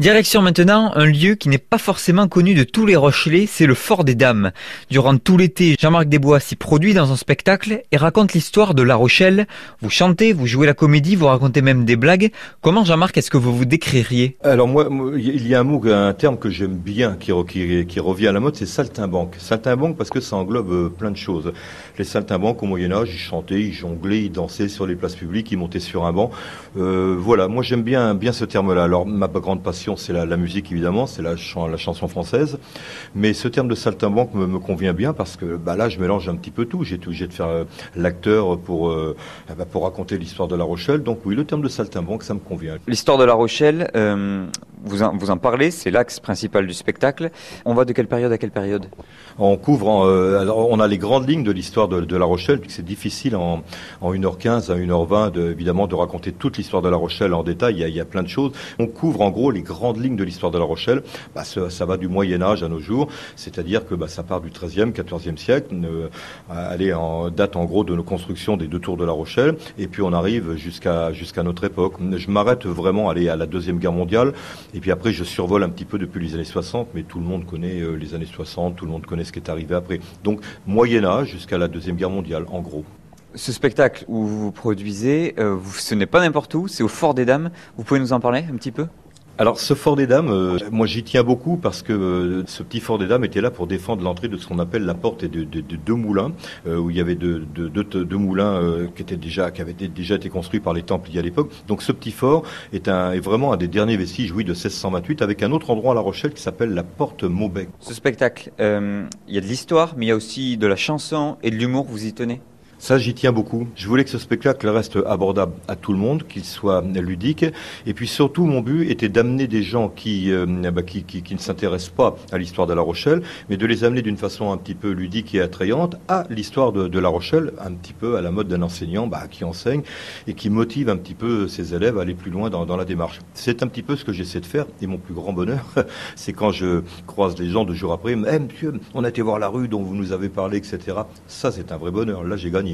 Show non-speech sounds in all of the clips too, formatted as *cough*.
Direction maintenant un lieu qui n'est pas forcément connu de tous les Rochelais, c'est le Fort des Dames. Durant tout l'été, Jean-Marc Desbois s'y produit dans un spectacle et raconte l'histoire de La Rochelle. Vous chantez, vous jouez la comédie, vous racontez même des blagues. Comment Jean-Marc est-ce que vous vous décririez? Alors moi, il y a un mot, un terme que j'aime bien qui, revient à la mode, c'est saltimbanque. Saltimbanque parce que ça englobe euh, plein de choses. Les saltimbanques au Moyen Âge, ils chantaient, ils jonglaient, ils dansaient sur les places publiques, ils montaient sur un banc. Euh, voilà, moi j'aime bien bien ce terme-là. Alors ma grande passion c'est la, musique évidemment, c'est la, chanson française. Mais ce terme de saltimbanque me, convient bien parce que bah, là, je mélange un petit peu tout. J'ai obligé de faire euh, l'acteur pour, euh, eh ben, pour raconter l'histoire de La Rochelle. Donc oui, le terme de saltimbanque, ça me convient. L'histoire de La Rochelle, euh, vous, en, vous en parlez, c'est l'axe principal du spectacle. On va de quelle période à quelle période? On couvre, alors on a les grandes lignes de l'histoire de, La Rochelle, puisque c'est difficile en, en 1h15 à 1h20 de, évidemment de raconter toute l'histoire de La Rochelle en détail. Il y, a, il y a plein de choses. On couvre en gros les grande ligne de l'histoire de La Rochelle, bah, ça, va du Moyen Âge à nos jours, c'est-à-dire que bah, ça part du XIIIe, XIVe siècle, euh, en date en gros de nos constructions des deux tours de La Rochelle, et puis on arrive jusqu'à jusqu'à notre époque. Je m'arrête vraiment aller à la deuxième guerre mondiale, et puis après je survole un petit peu depuis les années 60, mais tout le monde connaît euh, les années 60, tout le monde connaît ce qui est arrivé après. Donc Moyen Âge jusqu'à la deuxième guerre mondiale, en gros ce spectacle où vous produisez, euh, ce n'est pas n'importe où, c'est au Fort des Dames. Vous pouvez nous en parler un petit peu? Alors ce fort des dames, euh, moi j'y tiens beaucoup parce que euh, ce petit fort des dames était là pour défendre l'entrée de ce qu'on appelle la porte de, de, de deux moulins, euh, où il y avait deux, moulins qui avaient déjà été construits par les Templiers à l'époque. Donc ce petit fort est, est vraiment un des derniers vestiges, oui, de 1628, avec un autre endroit à La Rochelle qui s'appelle la porte Maubec. Ce spectacle, il y a de l'histoire, mais il y a aussi de la chanson et de l'humour. Vous y tenez? Ça, j'y tiens beaucoup. Je voulais que ce spectacle reste abordable à tout le monde, qu'il soit ludique. Et puis surtout, mon but était d'amener des gens qui, euh, bah, qui, qui, qui, ne s'intéressent pas à l'histoire de La Rochelle, mais de les amener d'une façon un petit peu ludique et attrayante à l'histoire de, de, La Rochelle, un petit peu à la mode d'un enseignant bah, qui enseigne et qui motive un petit peu ses élèves à aller plus loin dans, dans la démarche. C'est un petit peu ce que j'essaie de faire. Et mon plus grand bonheur, *laughs* c'est quand je croise les gens deux jours après, eh, monsieur, on a été voir la rue dont vous nous avez parlé, etc. Ça, c'est un vrai bonheur. Là, j'ai gagné.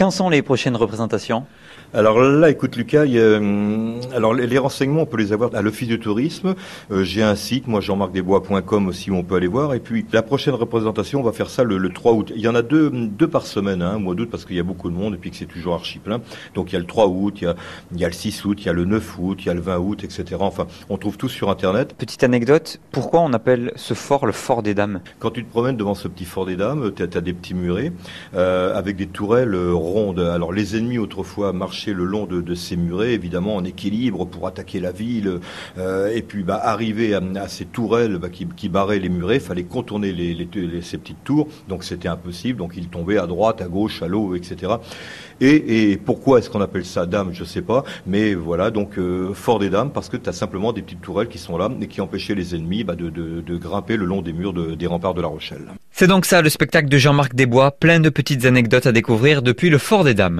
Quand sont les prochaines représentations? Alors là, écoute Lucas, hum, alors les, renseignements, on peut les avoir à l'Office du tourisme. Euh, j'ai un site, moi jean-marc-desbois.com aussi, où on peut aller voir. Et puis la prochaine représentation, on va faire ça le, 3 août. Il y en a deux, deux par semaine, hein, mois d'août, parce qu'il y a beaucoup de monde et puis que c'est toujours archi plein. Donc il y a le 3 août, il y a, il y a le 6 août, il y a le 9 août, il y a le 20 août, etc. Enfin, on trouve tout sur Internet. Petite anecdote, pourquoi on appelle ce fort le fort des dames? Quand tu te promènes devant ce petit fort des dames, tu as, des petits murets euh, avec des tourelles euh, Alors les ennemis autrefois marchaient le long de, ces murets, évidemment en équilibre pour attaquer la ville. Euh, et puis bah, arriver à, ces tourelles bah, qui, barraient les murets, fallait contourner ces petites tours. Donc c'était impossible. Donc ils tombaient à droite, à gauche, à l'eau, etc. Et, pourquoi est-ce qu'on appelle ça dame? Je sais pas. Mais voilà, donc euh, fort des dames parce que tu as simplement des petites tourelles qui sont là et qui empêchaient les ennemis bah, de, grimper le long des murs des remparts de La Rochelle. C'est donc ça le spectacle de Jean-Marc Desbois, plein de petites anecdotes à découvrir depuis le Fort des Dames.